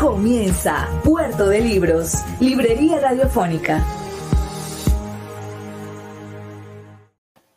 Comienza Puerto de Libros, Librería Radiofónica.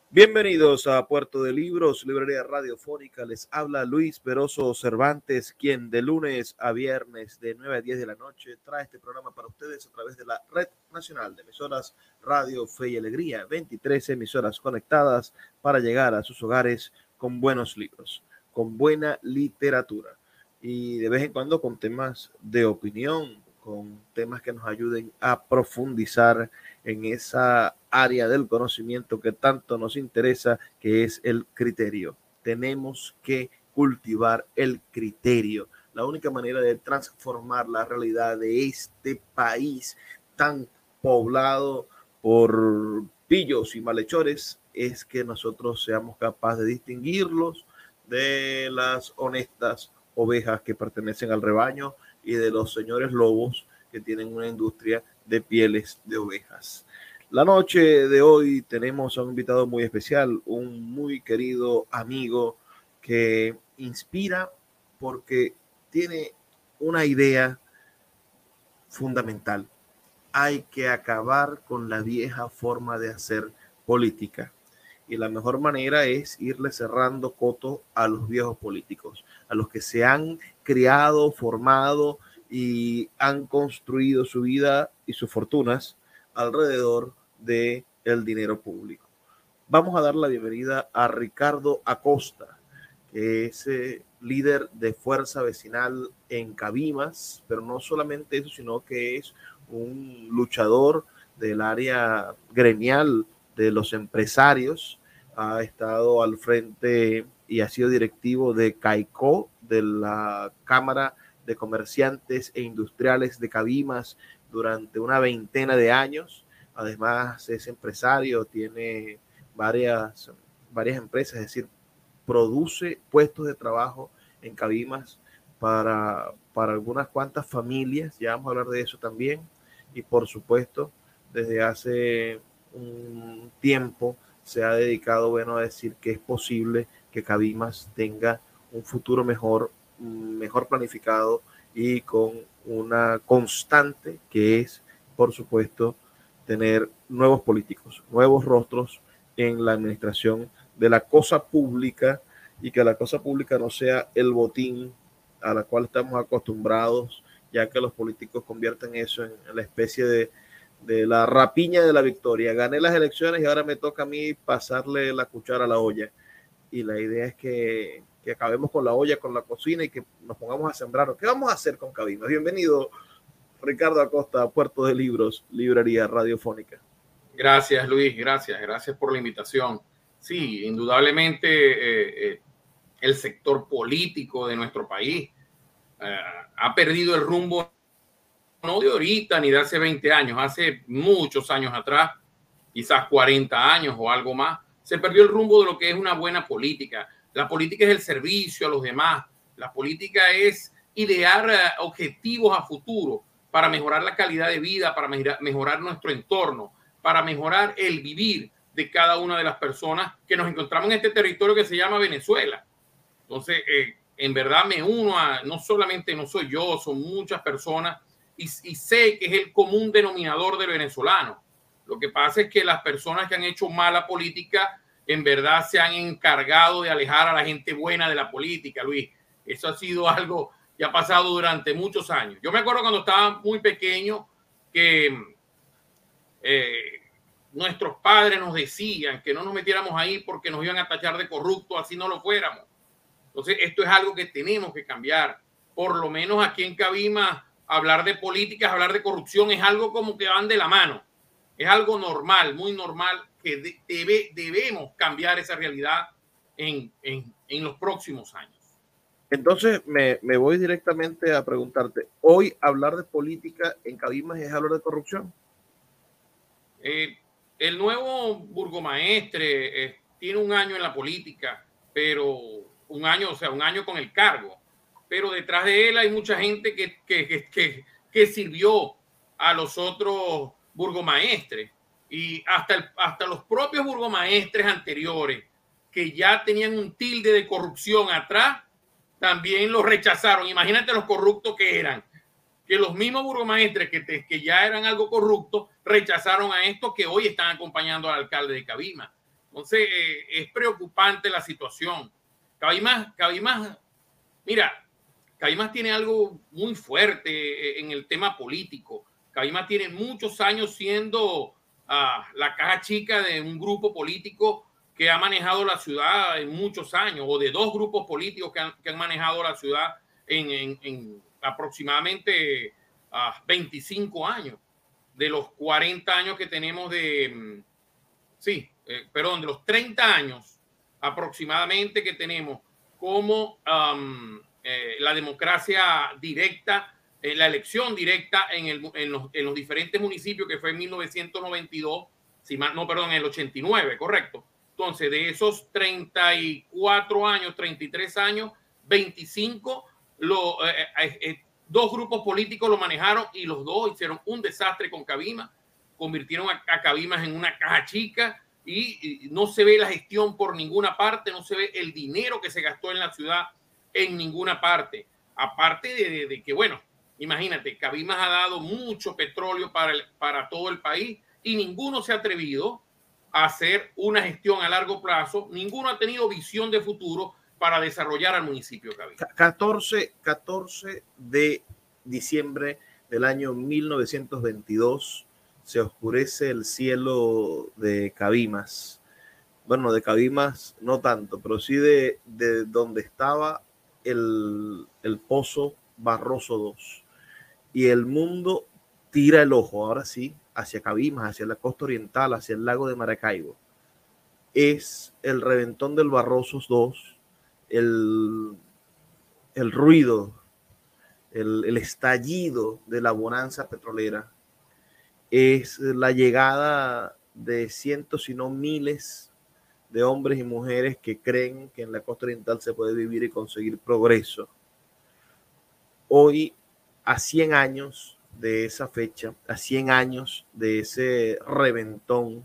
Bienvenidos a Puerto de Libros, Librería Radiofónica. Les habla Luis Peroso Cervantes, quien de lunes a viernes de 9 a 10 de la noche trae este programa para ustedes a través de la Red Nacional de Emisoras Radio Fe y Alegría. 23 emisoras conectadas para llegar a sus hogares con buenos libros, con buena literatura y de vez en cuando con temas de opinión, con temas que nos ayuden a profundizar en esa área del conocimiento que tanto nos interesa, que es el criterio. Tenemos que cultivar el criterio. La única manera de transformar la realidad de este país tan poblado por pillos y malhechores es que nosotros seamos capaces de distinguirlos de las honestas ovejas que pertenecen al rebaño y de los señores lobos que tienen una industria de pieles de ovejas. La noche de hoy tenemos a un invitado muy especial, un muy querido amigo que inspira porque tiene una idea fundamental. Hay que acabar con la vieja forma de hacer política y la mejor manera es irle cerrando coto a los viejos políticos, a los que se han criado, formado y han construido su vida y sus fortunas alrededor de el dinero público. Vamos a dar la bienvenida a Ricardo Acosta, que es eh, líder de Fuerza Vecinal en Cabimas, pero no solamente eso, sino que es un luchador del área gremial de los empresarios, ha estado al frente y ha sido directivo de CAICO, de la Cámara de Comerciantes e Industriales de Cabimas durante una veintena de años. Además es empresario, tiene varias, varias empresas, es decir, produce puestos de trabajo en Cabimas para, para algunas cuantas familias, ya vamos a hablar de eso también, y por supuesto, desde hace un tiempo se ha dedicado bueno, a decir que es posible que Cabimas tenga un futuro mejor, mejor planificado y con una constante que es, por supuesto, tener nuevos políticos, nuevos rostros en la administración de la cosa pública y que la cosa pública no sea el botín a la cual estamos acostumbrados, ya que los políticos convierten eso en la especie de de la rapiña de la victoria. Gané las elecciones y ahora me toca a mí pasarle la cuchara a la olla. Y la idea es que, que acabemos con la olla, con la cocina y que nos pongamos a sembrar. ¿Qué vamos a hacer con Cabimas? Bienvenido, Ricardo Acosta, Puerto de Libros, Librería Radiofónica. Gracias, Luis. Gracias. Gracias por la invitación. Sí, indudablemente eh, eh, el sector político de nuestro país eh, ha perdido el rumbo no de ahorita ni de hace 20 años, hace muchos años atrás, quizás 40 años o algo más, se perdió el rumbo de lo que es una buena política. La política es el servicio a los demás. La política es idear eh, objetivos a futuro para mejorar la calidad de vida, para mejorar nuestro entorno, para mejorar el vivir de cada una de las personas que nos encontramos en este territorio que se llama Venezuela. Entonces, eh, en verdad me uno a, no solamente no soy yo, son muchas personas y, sé que es el común denominador del venezolano. Lo que pasa es que las personas que han hecho mala política en verdad se han encargado de alejar a la gente buena de la política, Luis. Eso ha sido algo que ha pasado durante muchos años. Yo me acuerdo cuando estaba muy pequeño que eh, nuestros padres nos decían que no nos metiéramos ahí porque nos iban a tachar de corrupto, así no lo fuéramos. Entonces, esto es algo que tenemos que cambiar. Por lo menos aquí en Cabima hablar de políticas, hablar de corrupción es algo como que van de la mano. Es algo normal, muy normal, que debe, debemos cambiar esa realidad en, en, en los próximos años. Entonces me, me, voy directamente a preguntarte, ¿hoy hablar de política en Cabimas es hablar de corrupción? Eh, el nuevo burgomaestre eh, tiene un año en la política, pero un año, o sea, un año con el cargo, pero detrás de él hay mucha gente que, que, que, que sirvió a los otros burgomaestres y hasta, hasta los propios burgomaestres anteriores que ya tenían un tilde de corrupción atrás, también lo rechazaron. Imagínate los corruptos que eran, que los mismos burgomaestres que, que ya eran algo corruptos rechazaron a estos que hoy están acompañando al alcalde de Cabima. Entonces, eh, es preocupante la situación. Cabimas, Cabimas, mira, Cabimas tiene algo muy fuerte eh, en el tema político. Cabimas tiene muchos años siendo ah, la caja chica de un grupo político que ha manejado la ciudad en muchos años, o de dos grupos políticos que han, manejado la ciudad en, aproximadamente 25 ah, años, de los 40 años que tenemos de, mm, sí, eh, perdón, de los 30 años aproximadamente que tenemos como eh, la democracia directa, eh, la elección directa en, el, los, en, los, diferentes municipios que fue en 1992, si mal, no, perdón, en el 89, correcto. Entonces, de esos 34 años, 33 años, 25, lo, eh, dos grupos políticos lo manejaron y los dos hicieron un desastre con Cabima, convirtieron a, a Cabimas en una caja chica y, no se ve la gestión por ninguna parte, no se ve el dinero que se gastó en la ciudad en ninguna parte. Aparte de, que, bueno, imagínate, Cabimas ha dado mucho petróleo para, para todo el país y ninguno se ha atrevido hacer una gestión a largo plazo. Ninguno ha tenido visión de futuro para desarrollar al municipio de 14, 14 de diciembre del año 1922 se oscurece el cielo de Cabimas. Bueno, de Cabimas no tanto, pero sí de, de donde estaba el, el pozo Barroso 2. Y el mundo tira el ojo, ahora sí, hacia Cabimas, hacia la costa oriental, hacia el lago de Maracaibo, es el reventón del Barrosos 2, el, el ruido, el, el, estallido de la bonanza petrolera, es la llegada de cientos, si no miles, de hombres y mujeres que creen que en la costa oriental se puede vivir y conseguir progreso. Hoy, a 100 años de esa fecha, a 100 años de ese reventón,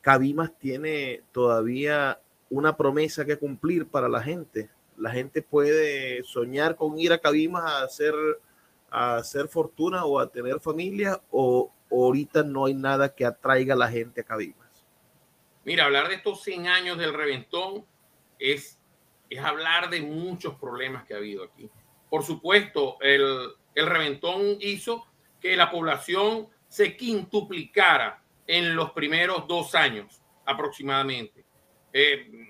Cabimas tiene todavía una promesa que cumplir para la gente. La gente puede soñar con ir a Cabimas a hacer, a hacer fortuna o a tener familia o ahorita no hay nada que atraiga a la gente a Cabimas. Mira, hablar de estos 100 años del reventón es, es hablar de muchos problemas que ha habido aquí. Por supuesto, el, el reventón hizo que la población se quintuplicara en los primeros dos años aproximadamente. Eh,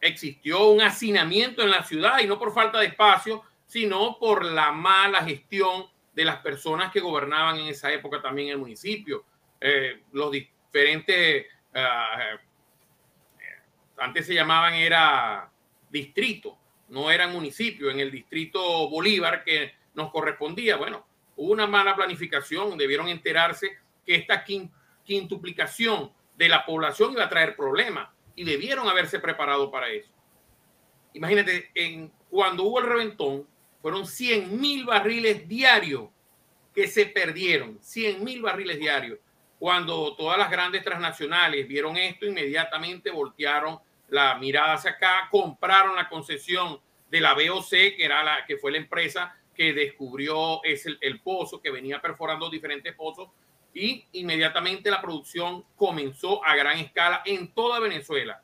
existió un hacinamiento en la ciudad y no por falta de espacio, sino por la mala gestión de las personas que gobernaban en esa época también el municipio. Eh, los diferentes, uh, antes se llamaban era distrito, no eran municipios. En el distrito Bolívar, que nos correspondía. Bueno, hubo una mala planificación, debieron enterarse que esta quintuplicación de la población iba a traer problemas y debieron haberse preparado para eso. Imagínate, en, cuando hubo el reventón, fueron 100 mil barriles diarios que se perdieron, 100 mil barriles diarios. Cuando todas las grandes transnacionales vieron esto, inmediatamente voltearon la mirada hacia acá, compraron la concesión de la BOC, que era la que fue la empresa que descubrió es el, pozo, que venía perforando diferentes pozos y inmediatamente la producción comenzó a gran escala en toda Venezuela.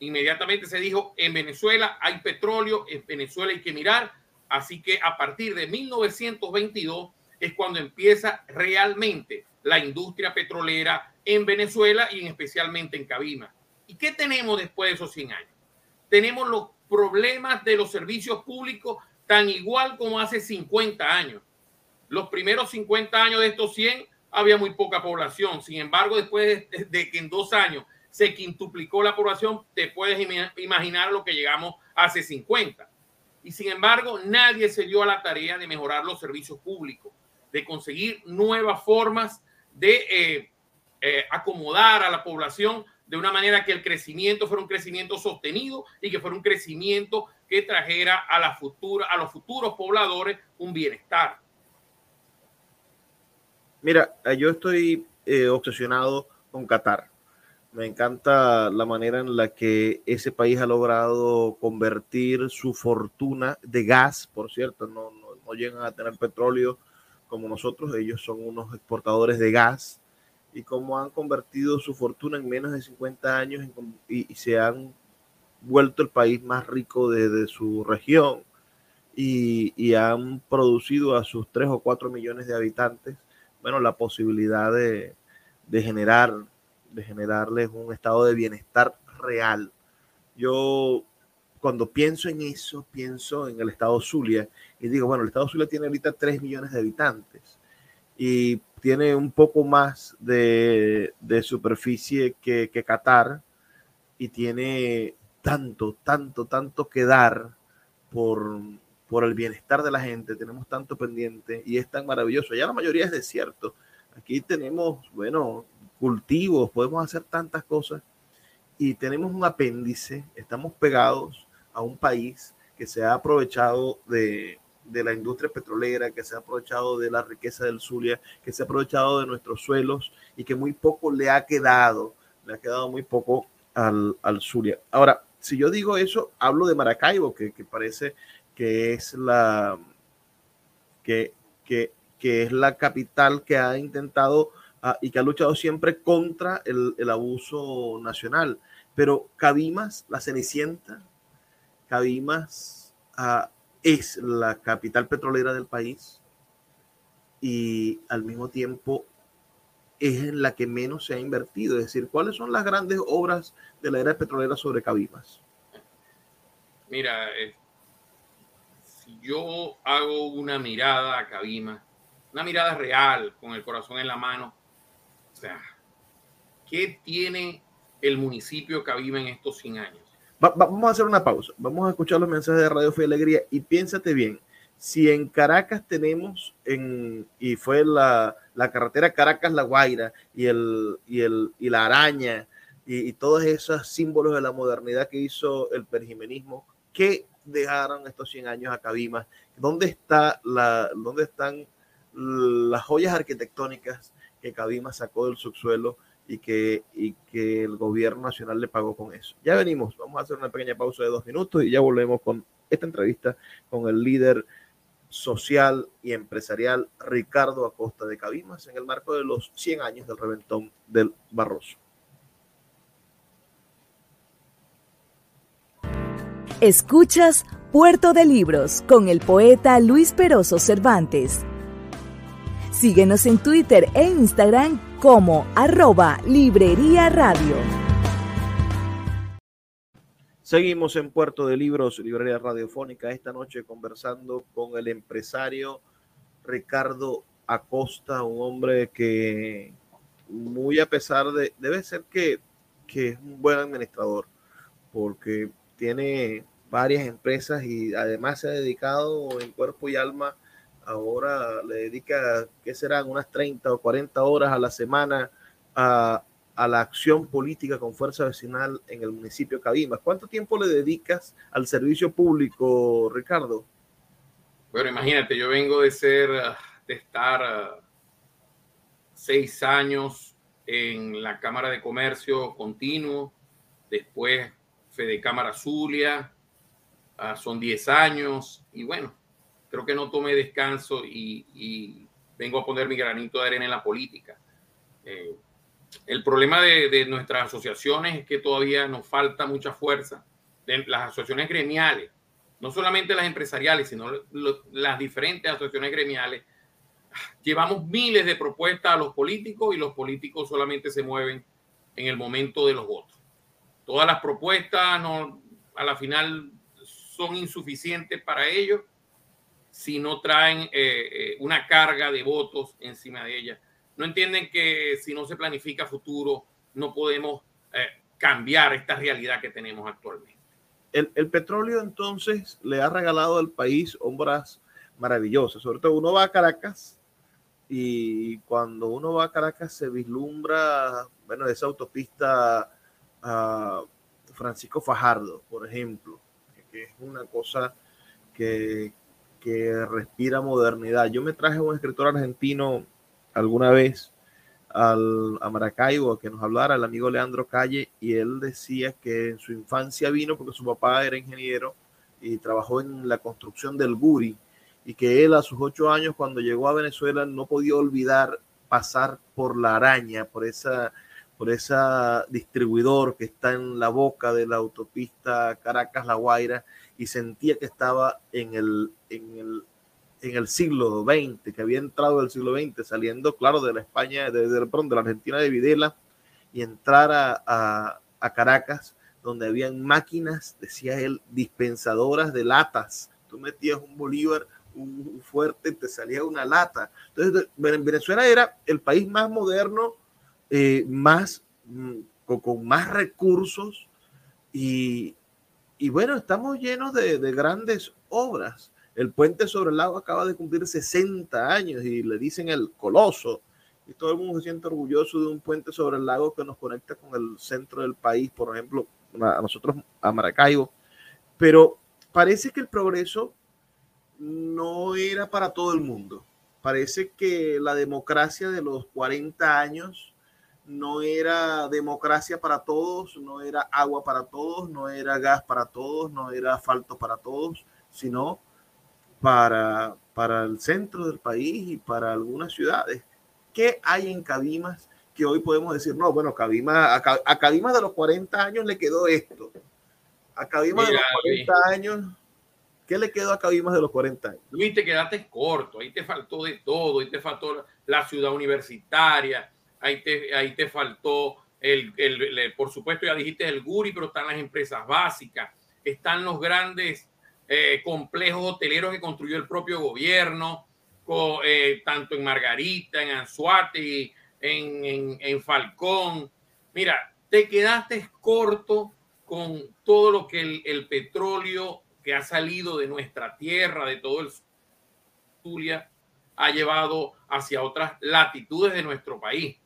Inmediatamente se dijo, en Venezuela hay petróleo, en Venezuela hay que mirar, así que a partir de 1922 es cuando empieza realmente la industria petrolera en Venezuela y especialmente en Cabima. ¿Y qué tenemos después de esos 100 años? Tenemos los problemas de los servicios públicos tan igual como hace 50 años. Los primeros 50 años de estos 100 había muy poca población. Sin embargo, después de, que en dos años se quintuplicó la población, te puedes imaginar lo que llegamos hace 50. Y sin embargo, nadie se dio a la tarea de mejorar los servicios públicos, de conseguir nuevas formas de eh, eh, acomodar a la población de una manera que el crecimiento fuera un crecimiento sostenido y que fuera un crecimiento que trajera a, la futura, a los futuros pobladores un bienestar. Mira, yo estoy eh, obsesionado con Qatar. Me encanta la manera en la que ese país ha logrado convertir su fortuna de gas, por cierto, no, no, no llegan a tener petróleo como nosotros, ellos son unos exportadores de gas y cómo han convertido su fortuna en menos de 50 años y, se han vuelto el país más rico de, su región y, han producido a sus 3 o 4 millones de habitantes, bueno, la posibilidad de, generar, de generarles un estado de bienestar real. Yo cuando pienso en eso, pienso en el estado Zulia y digo, bueno, el estado Zulia tiene ahorita 3 millones de habitantes y tiene un poco más de, superficie que, que, Qatar y tiene tanto, tanto, tanto que dar por, por el bienestar de la gente. Tenemos tanto pendiente y es tan maravilloso. Ya la mayoría es desierto. Aquí tenemos, bueno, cultivos, podemos hacer tantas cosas y tenemos un apéndice, estamos pegados a un país que se ha aprovechado de, de la industria petrolera, que se ha aprovechado de la riqueza del Zulia, que se ha aprovechado de nuestros suelos y que muy poco le ha quedado, le ha quedado muy poco al, al Zulia. Ahora, si yo digo eso, hablo de Maracaibo, que, que parece que es la que, que, que, es la capital que ha intentado uh, y que ha luchado siempre contra el, el abuso nacional. Pero Cabimas, la Cenicienta, Cabimas uh, es la capital petrolera del país y al mismo tiempo es la que menos se ha invertido. Es decir, ¿cuáles son las grandes obras de la era petrolera sobre Cabimas? Mira, eh, si yo hago una mirada a Cabimas, una mirada real, con el corazón en la mano, o sea, ¿qué tiene el municipio de Cabimas en estos 100 años? Vamos a hacer una pausa. Vamos a escuchar los mensajes de Radio Fe y Alegría y piénsate bien. Si en Caracas tenemos, en, y fue la, la carretera Caracas-La Guaira y, el, y, el, y la araña y, todos esos símbolos de la modernidad que hizo el perjimenismo, ¿qué dejaron estos 100 años a Cabimas? ¿Dónde, está la, ¿Dónde están las joyas arquitectónicas que Cabimas sacó del subsuelo y que, y que el gobierno nacional le pagó con eso. Ya venimos, vamos a hacer una pequeña pausa de dos minutos y ya volvemos con esta entrevista con el líder social y empresarial Ricardo Acosta de Cabimas en el marco de los 100 años del reventón del Barroso. Escuchas Puerto de Libros con el poeta Luis Peroso Cervantes. Síguenos en Twitter e Instagram como arroba Librería Radio. Seguimos en Puerto de Libros, Librería Radiofónica, esta noche conversando con el empresario Ricardo Acosta, un hombre que muy a pesar de, debe ser que, que es un buen administrador, porque tiene varias empresas y además se ha dedicado en cuerpo y alma ahora le dedica, ¿qué serán? Unas 30 o 40 horas a la semana a, la acción política con fuerza vecinal en el municipio de Cabimas. ¿Cuánto tiempo le dedicas al servicio público, Ricardo? Bueno, imagínate, yo vengo de ser, de estar seis años en la Cámara de Comercio continuo, después Fede Cámara Zulia, ah, son 10 años, y bueno, creo que no tomé descanso y, vengo a poner mi granito de arena en la política. Eh, el problema de, nuestras asociaciones es que todavía nos falta mucha fuerza. De las asociaciones gremiales, no solamente las empresariales, sino las diferentes asociaciones gremiales, llevamos miles de propuestas a los políticos y los políticos solamente se mueven en el momento de los votos. Todas las propuestas no, a la final son insuficientes para ellos si no traen eh, eh, una carga de votos encima de ella. No entienden que si no se planifica futuro, no podemos eh, cambiar esta realidad que tenemos actualmente. el, el, petróleo entonces le ha regalado al país obras maravillosas. Sobre todo uno va a Caracas y cuando uno va a Caracas se vislumbra, bueno, esa autopista a Francisco Fajardo, por ejemplo, que, es una cosa que, que respira modernidad. Yo me traje a un escritor argentino alguna vez al, a Maracaibo que nos hablara, el amigo Leandro Calle, y él decía que en su infancia vino porque su papá era ingeniero y trabajó en la construcción del Guri, y que él a sus ocho años cuando llegó a Venezuela no podía olvidar pasar por la araña, por esa por esa distribuidor que está en la boca de la autopista Caracas-La Guaira y sentía que estaba en el, en el, en el siglo XX, que había entrado el siglo XX, saliendo, claro, de la España, de, de, de la Argentina de Videla y entrar a, a, a Caracas, donde habían máquinas, decía él, dispensadoras de latas. Tú metías un bolívar un fuerte, te salía una lata. Entonces, Venezuela era el país más moderno, eh, más, mm, con, con, más recursos y, y, bueno, estamos llenos de, de, grandes obras. El puente sobre el lago acaba de cumplir 60 años y le dicen el coloso. Y todo el mundo se siente orgulloso de un puente sobre el lago que nos conecta con el centro del país, por ejemplo, a nosotros, a Maracaibo. Pero parece que el progreso no era para todo el mundo. Parece que la democracia de los 40 años no era democracia para todos, no era agua para todos, no era gas para todos, no era asfalto para todos, sino para, para el centro del país y para algunas ciudades. ¿Qué hay en Cabimas que hoy podemos decir, no, bueno, Cabimas, a, a Cabimas de los 40 años le quedó esto? A Cabimas Mira, de los 40 años ¿Qué le quedó a Cabimas de los 40 años? Luis, te quedaste corto, ahí te faltó de todo, ahí te faltó la ciudad universitaria, ahí te, ahí te faltó, el, el, por supuesto ya dijiste el Guri, pero están las empresas básicas, están los grandes eh, complejos hoteleros que construyó el propio gobierno, eh, tanto en Margarita, en Anzuate, en, en, en Falcón. Mira, te quedaste corto con todo lo que el, el petróleo que ha salido de nuestra tierra, de todo el Zulia, ha llevado hacia otras latitudes de nuestro país.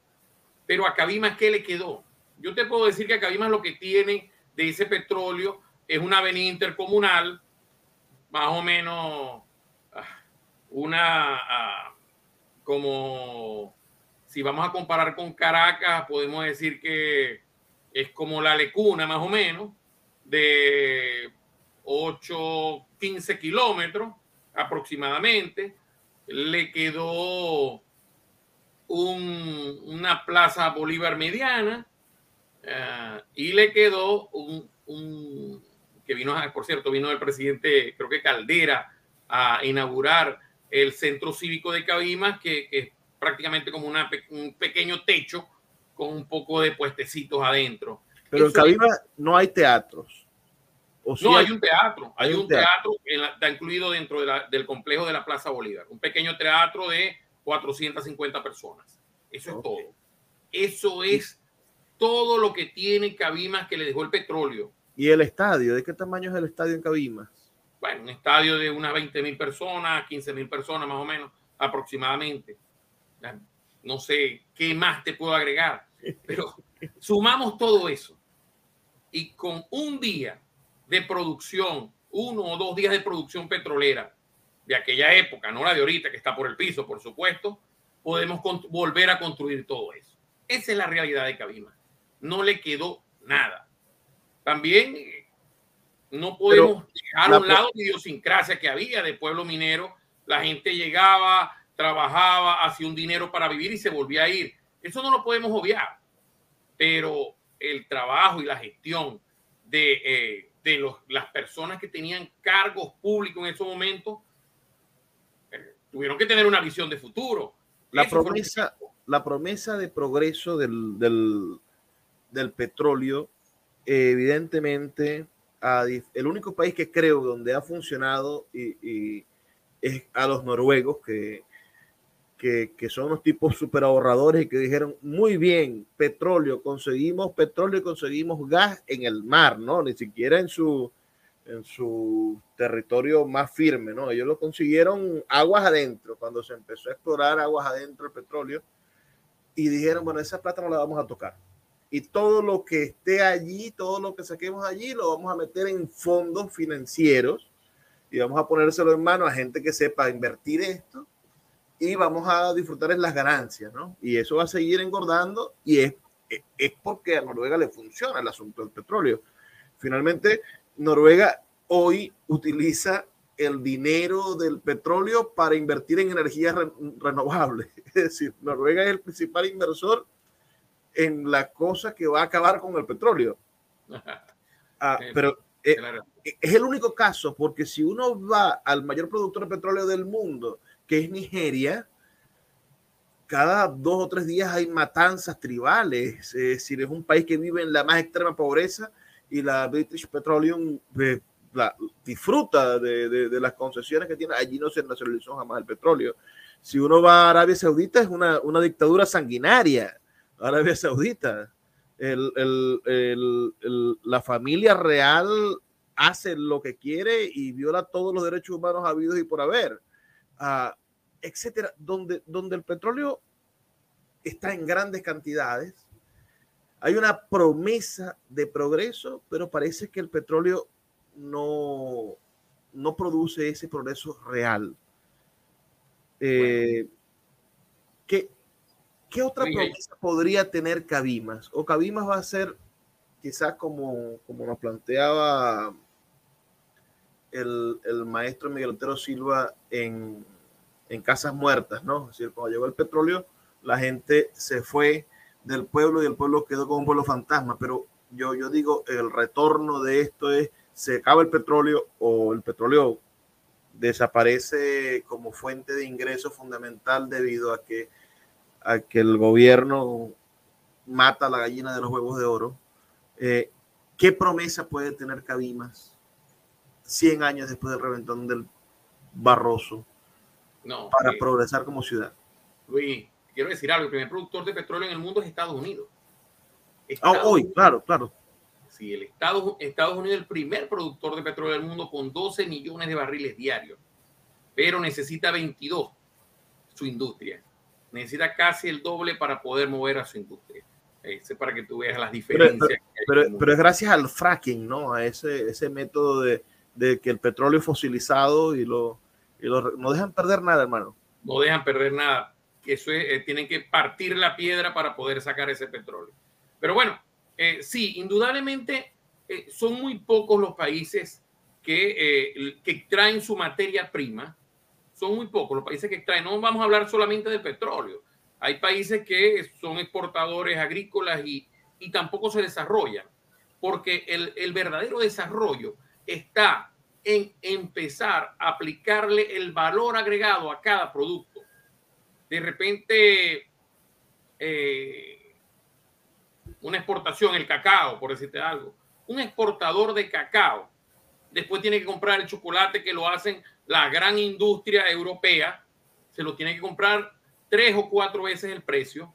Pero a Cabimas, ¿qué le quedó? Yo te puedo decir que a Cabimas lo que tiene de ese petróleo es una avenida intercomunal, más o menos ah, una, uh, como si vamos a comparar con Caracas, podemos decir que es como la lecuna, más o menos, de 8, 15 kilómetros aproximadamente. Le quedó un, una plaza Bolívar mediana uh, y le quedó un, un, que vino, por cierto, vino el presidente, creo que Caldera, a inaugurar el centro cívico de Cabimas, que, que es prácticamente como una, un pequeño techo con un poco de puestecitos adentro. Pero Eso en Cabimas es, no hay teatros. O no, hay un teatro, hay, hay un teatro, que está incluido dentro de la, del complejo de la Plaza Bolívar, un pequeño teatro de 450 personas. Eso okay. es todo. Eso es todo lo que tiene Cabimas que le dejó el petróleo. ¿Y el estadio? ¿De qué tamaño es el estadio en Cabimas? Bueno, un estadio de unas 20 mil personas, 15 mil personas más o menos, aproximadamente. No sé qué más te puedo agregar, pero sumamos todo eso y con un día de producción, uno o dos días de producción petrolera de aquella época, no la de ahorita que está por el piso, por supuesto, podemos volver a construir todo eso. Esa es la realidad de Cabima. No le quedó nada. También eh, no podemos Pero dejar a un lado la idiosincrasia que había de pueblo minero. La gente llegaba, trabajaba, hacía un dinero para vivir y se volvía a ir. Eso no lo podemos obviar. Pero el trabajo y la gestión de eh, de los, las personas que tenían cargos públicos en esos momentos tuvieron que tener una visión de futuro. La promesa, la promesa de progreso del, del, del petróleo, eh, evidentemente, a, el único país que creo donde ha funcionado y, y es a los noruegos, que que, que, son unos tipos súper ahorradores y que dijeron, muy bien, petróleo, conseguimos petróleo y conseguimos gas en el mar, ¿no? Ni siquiera en su, en su territorio más firme, ¿no? Ellos lo consiguieron aguas adentro, cuando se empezó a explorar aguas adentro el petróleo, y dijeron, bueno, esa plata no la vamos a tocar. Y todo lo que esté allí, todo lo que saquemos allí, lo vamos a meter en fondos financieros y vamos a ponérselo en mano a gente que sepa invertir esto y vamos a disfrutar en las ganancias, ¿no? Y eso va a seguir engordando y es, es porque a Noruega le funciona el asunto del petróleo. Finalmente, Noruega hoy utiliza el dinero del petróleo para invertir en energías renovables. Es decir, Noruega es el principal inversor en la cosa que va a acabar con el petróleo. Ah, pero eh, es el único caso, porque si uno va al mayor productor de petróleo del mundo, que es Nigeria, cada dos o tres días hay matanzas tribales. Es decir, es un país que vive en la más extrema pobreza y la British Petroleum eh, disfruta de, las concesiones que tiene. Allí no se nacionalizó jamás el petróleo. Si uno va a Arabia Saudita, es una, dictadura sanguinaria. Arabia Saudita. la familia real hace lo que quiere y viola todos los derechos humanos habidos y por haber, uh, etcétera, donde, donde el petróleo está en grandes cantidades, hay una promesa de progreso, pero parece que el petróleo no, no produce ese progreso real. Eh, ¿qué, ¿qué, otra promesa podría tener Cabimas? O Cabimas va a ser quizás como, como nos planteaba el, el maestro Miguel Otero Silva en, en Casas Muertas, ¿no? Es decir, cuando llegó el petróleo, la gente se fue del pueblo y el pueblo quedó como un pueblo fantasma, pero yo, yo digo, el retorno de esto es, se acaba el petróleo o el petróleo desaparece como fuente de ingreso fundamental debido a que, a que el gobierno mata la gallina de los huevos de oro. Eh, ¿Qué promesa puede tener Cabimas 100 años después del reventón del Barroso no, para progresar como ciudad? Luis, quiero decir algo, el primer productor de petróleo en el mundo es Estados Unidos. Ah, hoy, claro, claro. Sí, el Estados, Estados Unidos es el primer productor de petróleo del mundo con 12 millones de barriles diarios, pero necesita 22 su industria. Necesita casi el doble para poder mover a su industria. Ese para que tú veas las diferencias. Pero, pero, es gracias al fracking, ¿no? A ese, ese método de, de que el petróleo es fosilizado y lo, y lo, no dejan perder nada, hermano. No dejan perder nada que eso eh, tienen que partir la piedra para poder sacar ese petróleo. Pero bueno, eh, sí, indudablemente eh, son muy pocos los países que, que extraen su materia prima. Son muy pocos los países que extraen. No vamos a hablar solamente del petróleo. Hay países que son exportadores agrícolas y, y tampoco se desarrollan, porque el, el verdadero desarrollo está en empezar a aplicarle el valor agregado a cada producto de repente eh, una exportación, el cacao, por decirte algo, un exportador de cacao, después tiene que comprar el chocolate que lo hacen la gran industria europea, se lo tiene que comprar tres o cuatro veces el precio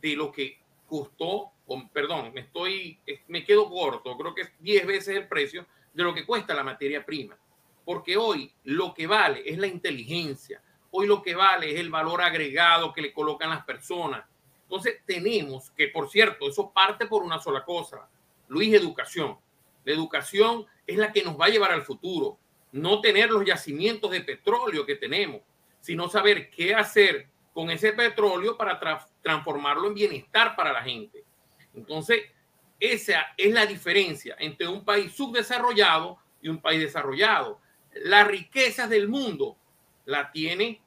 de lo que costó, perdón, me estoy, me quedo corto, creo que es diez veces el precio de lo que cuesta la materia prima. Porque hoy lo que vale es la inteligencia, Hoy lo que vale es el valor agregado que le colocan las personas. Entonces tenemos que, por cierto, eso parte por una sola cosa. Luis, educación. La educación es la que nos va a llevar al futuro. No tener los yacimientos de petróleo que tenemos, sino saber qué hacer con ese petróleo para transformarlo en bienestar para la gente. Entonces, esa es la diferencia entre un país subdesarrollado y un país desarrollado. Las riquezas del mundo la tiene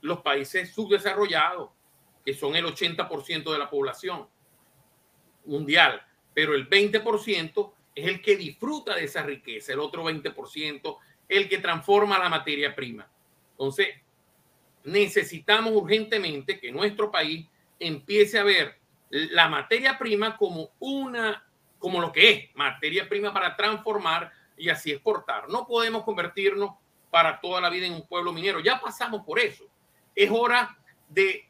los países subdesarrollados, que son el 80% de la población mundial, pero el 20% es el que disfruta de esa riqueza, el otro 20% el que transforma la materia prima. Entonces, necesitamos urgentemente que nuestro país empiece a ver la materia prima como una, como lo que es, materia prima para transformar y así exportar. No podemos convertirnos para toda la vida en un pueblo minero. Ya pasamos por eso. Es hora de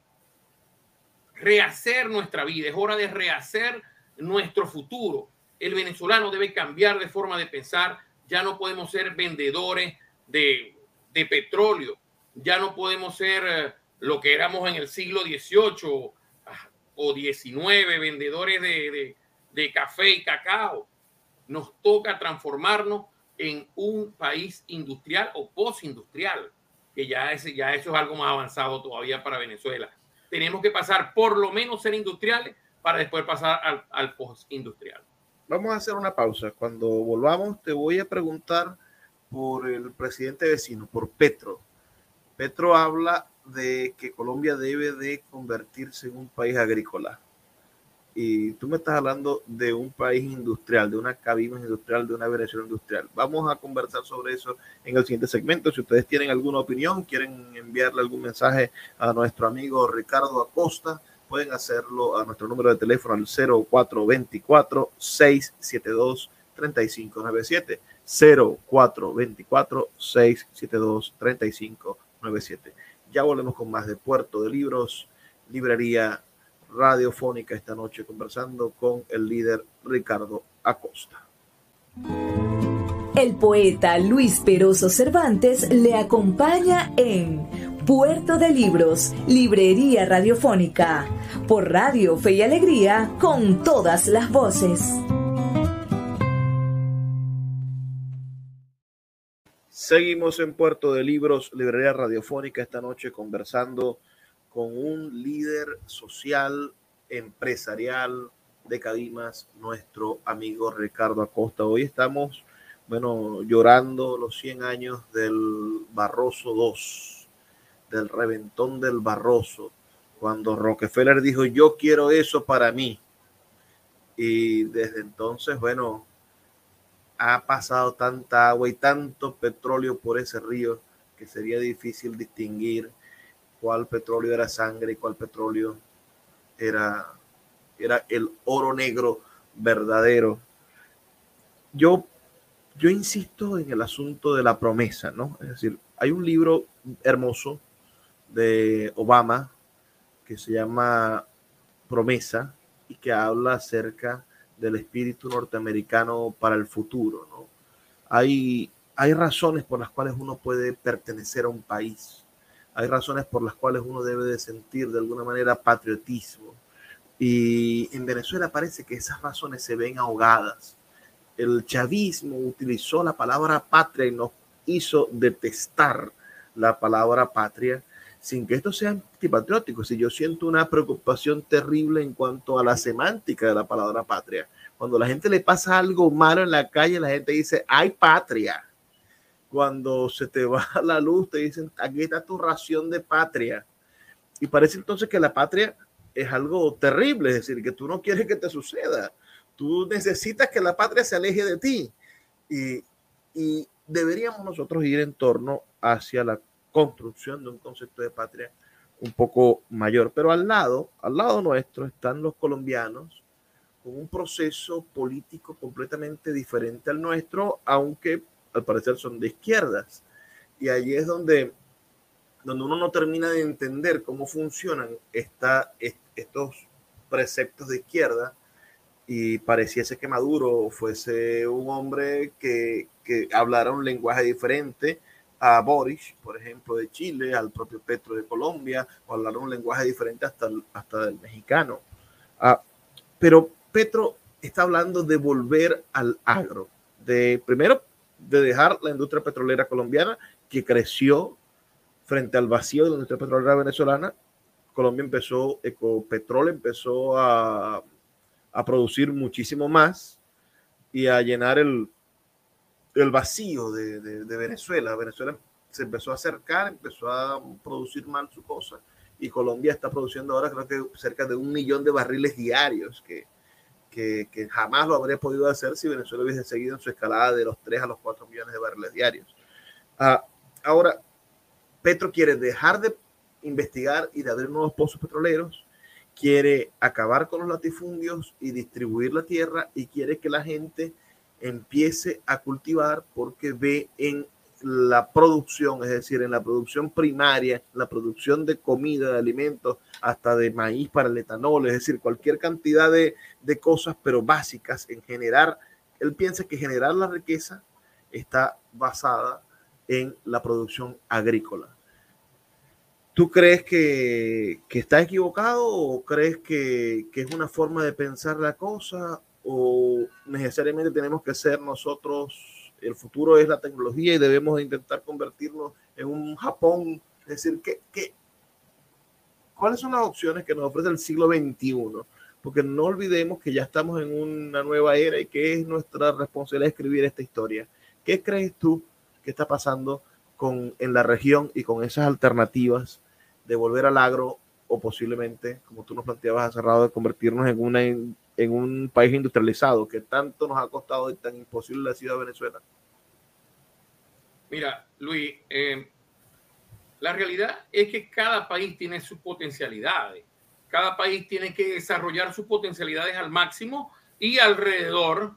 rehacer nuestra vida, es hora de rehacer nuestro futuro. El venezolano debe cambiar de forma de pensar, ya no podemos ser vendedores de, petróleo, ya no podemos ser eh, lo que éramos en el siglo XVIII o XIX, vendedores de, de, de café y cacao. Nos toca transformarnos en un país industrial o postindustrial, que ya, es, ya eso es algo más avanzado todavía para Venezuela. Tenemos que pasar por lo menos ser industriales para después pasar al, al postindustrial. Vamos a hacer una pausa. Cuando volvamos te voy a preguntar por el presidente vecino, por Petro. Petro habla de que Colombia debe de convertirse en un país agrícola y tú me estás hablando de un país industrial, de una cabina industrial, de una Venezuela industrial. Vamos a conversar sobre eso en el siguiente segmento. Si ustedes tienen alguna opinión, quieren enviarle algún mensaje a nuestro amigo Ricardo Acosta, pueden hacerlo a nuestro número de teléfono al 0424 672 3597 0424 672 3597. Ya volvemos con más de Puerto de Libros, librería radiofónica esta noche conversando con el líder Ricardo Acosta. El poeta Luis Peroso Cervantes le acompaña en Puerto de Libros, Librería Radiofónica, por Radio Fe y Alegría, con todas las voces. Seguimos en Puerto de Libros, Librería Radiofónica, esta noche conversando con un líder social, empresarial de Cadimas, nuestro amigo Ricardo Acosta. Hoy estamos, bueno, llorando los 100 años del Barroso II, del reventón del Barroso, cuando Rockefeller dijo, yo quiero eso para mí. Y desde entonces, bueno, ha pasado tanta agua y tanto petróleo por ese río que sería difícil distinguir cuál petróleo era sangre y cuál petróleo era, era el oro negro verdadero. Yo, yo insisto en el asunto de la promesa, ¿no? Es decir, hay un libro hermoso de Obama que se llama Promesa y que habla acerca del espíritu norteamericano para el futuro, ¿no? Hay, hay razones por las cuales uno puede pertenecer a un país hay razones por las cuales uno debe de sentir de alguna manera patriotismo. Y en Venezuela parece que esas razones se ven ahogadas. El chavismo utilizó la palabra patria y nos hizo detestar la palabra patria sin que esto sea antipatriótico. Si yo siento una preocupación terrible en cuanto a la semántica de la palabra patria. Cuando la gente le pasa algo malo en la calle, la gente dice, hay patria cuando se te va la luz, te dicen, aquí está tu ración de patria. Y parece entonces que la patria es algo terrible, es decir, que tú no quieres que te suceda. Tú necesitas que la patria se aleje de ti. Y, y deberíamos nosotros ir en torno hacia la construcción de un concepto de patria un poco mayor. Pero al lado, al lado nuestro están los colombianos con un proceso político completamente diferente al nuestro, aunque al parecer son de izquierdas. Y allí es donde, donde uno no termina de entender cómo funcionan esta, estos preceptos de izquierda y pareciese que Maduro fuese un hombre que, que hablara un lenguaje diferente a Boris, por ejemplo, de Chile, al propio Petro de Colombia, o hablar un lenguaje diferente hasta, hasta del mexicano. Ah, pero Petro está hablando de volver al agro, de primero de dejar la industria petrolera colombiana que creció frente al vacío de la industria petrolera venezolana. Colombia empezó, Ecopetrol empezó a, a producir muchísimo más y a llenar el, el vacío de, de, Venezuela. Venezuela se empezó a acercar, empezó a producir mal su cosa y Colombia está produciendo ahora creo que cerca de un millón de barriles diarios, que, que, jamás lo habría podido hacer si Venezuela hubiese seguido en su escalada de los 3 a los 4 millones de barriles diarios. Uh, ahora, Petro quiere dejar de investigar y de abrir nuevos pozos petroleros, quiere acabar con los latifundios y distribuir la tierra y quiere que la gente empiece a cultivar porque ve en la producción, es decir, en la producción primaria, la producción de comida, de alimentos, hasta de maíz para el etanol, es decir, cualquier cantidad de, de cosas, pero básicas en generar. Él piensa que generar la riqueza está basada en la producción agrícola. ¿Tú crees que, está equivocado o crees que, que, es una forma de pensar la cosa o necesariamente tenemos que ser nosotros, el futuro es la tecnología y debemos intentar convertirnos en un Japón? Es decir, ¿qué, qué, cuáles son las opciones que nos ofrece el siglo XXI? Porque no olvidemos que ya estamos en una nueva era y que es nuestra responsabilidad escribir esta historia. ¿Qué crees tú que está pasando con, en la región y con esas alternativas de volver al agro o posiblemente, como tú nos planteabas hace de convertirnos en, una, en, un país industrializado que tanto nos ha costado y tan imposible la ciudad de Venezuela? Mira, Luis, eh, la realidad es que cada país tiene sus potencialidades. Cada país tiene que desarrollar sus potencialidades al máximo y alrededor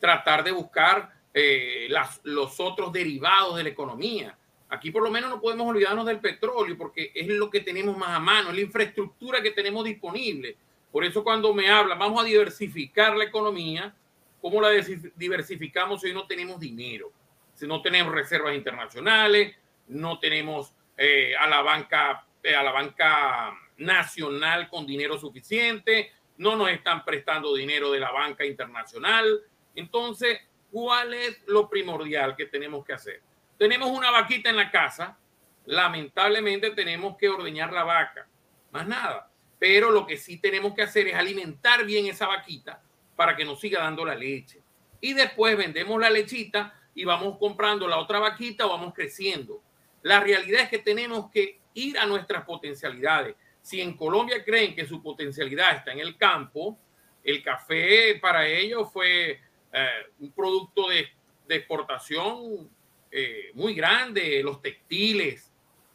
tratar de buscar eh, los otros derivados de la economía. Aquí por lo menos no podemos olvidarnos del petróleo porque es lo que tenemos más a mano, la infraestructura que tenemos disponible. Por eso cuando me hablan, vamos a diversificar la economía, ¿cómo la diversificamos si no tenemos dinero? Si no tenemos reservas internacionales, no tenemos eh, a, la banca, eh, a la banca nacional con dinero suficiente, no nos están prestando dinero de la banca internacional. Entonces, ¿Cuál es lo primordial que tenemos que hacer? Tenemos una vaquita en la casa, lamentablemente tenemos que ordeñar la vaca, más nada. Pero lo que sí tenemos que hacer es alimentar bien esa vaquita para que nos siga dando la leche. Y después vendemos la lechita y vamos comprando la otra vaquita o vamos creciendo. La realidad es que tenemos que ir a nuestras potencialidades. Si en Colombia creen que su potencialidad está en el campo, el café para ellos fue eh, un producto de, exportación eh, muy grande, los textiles.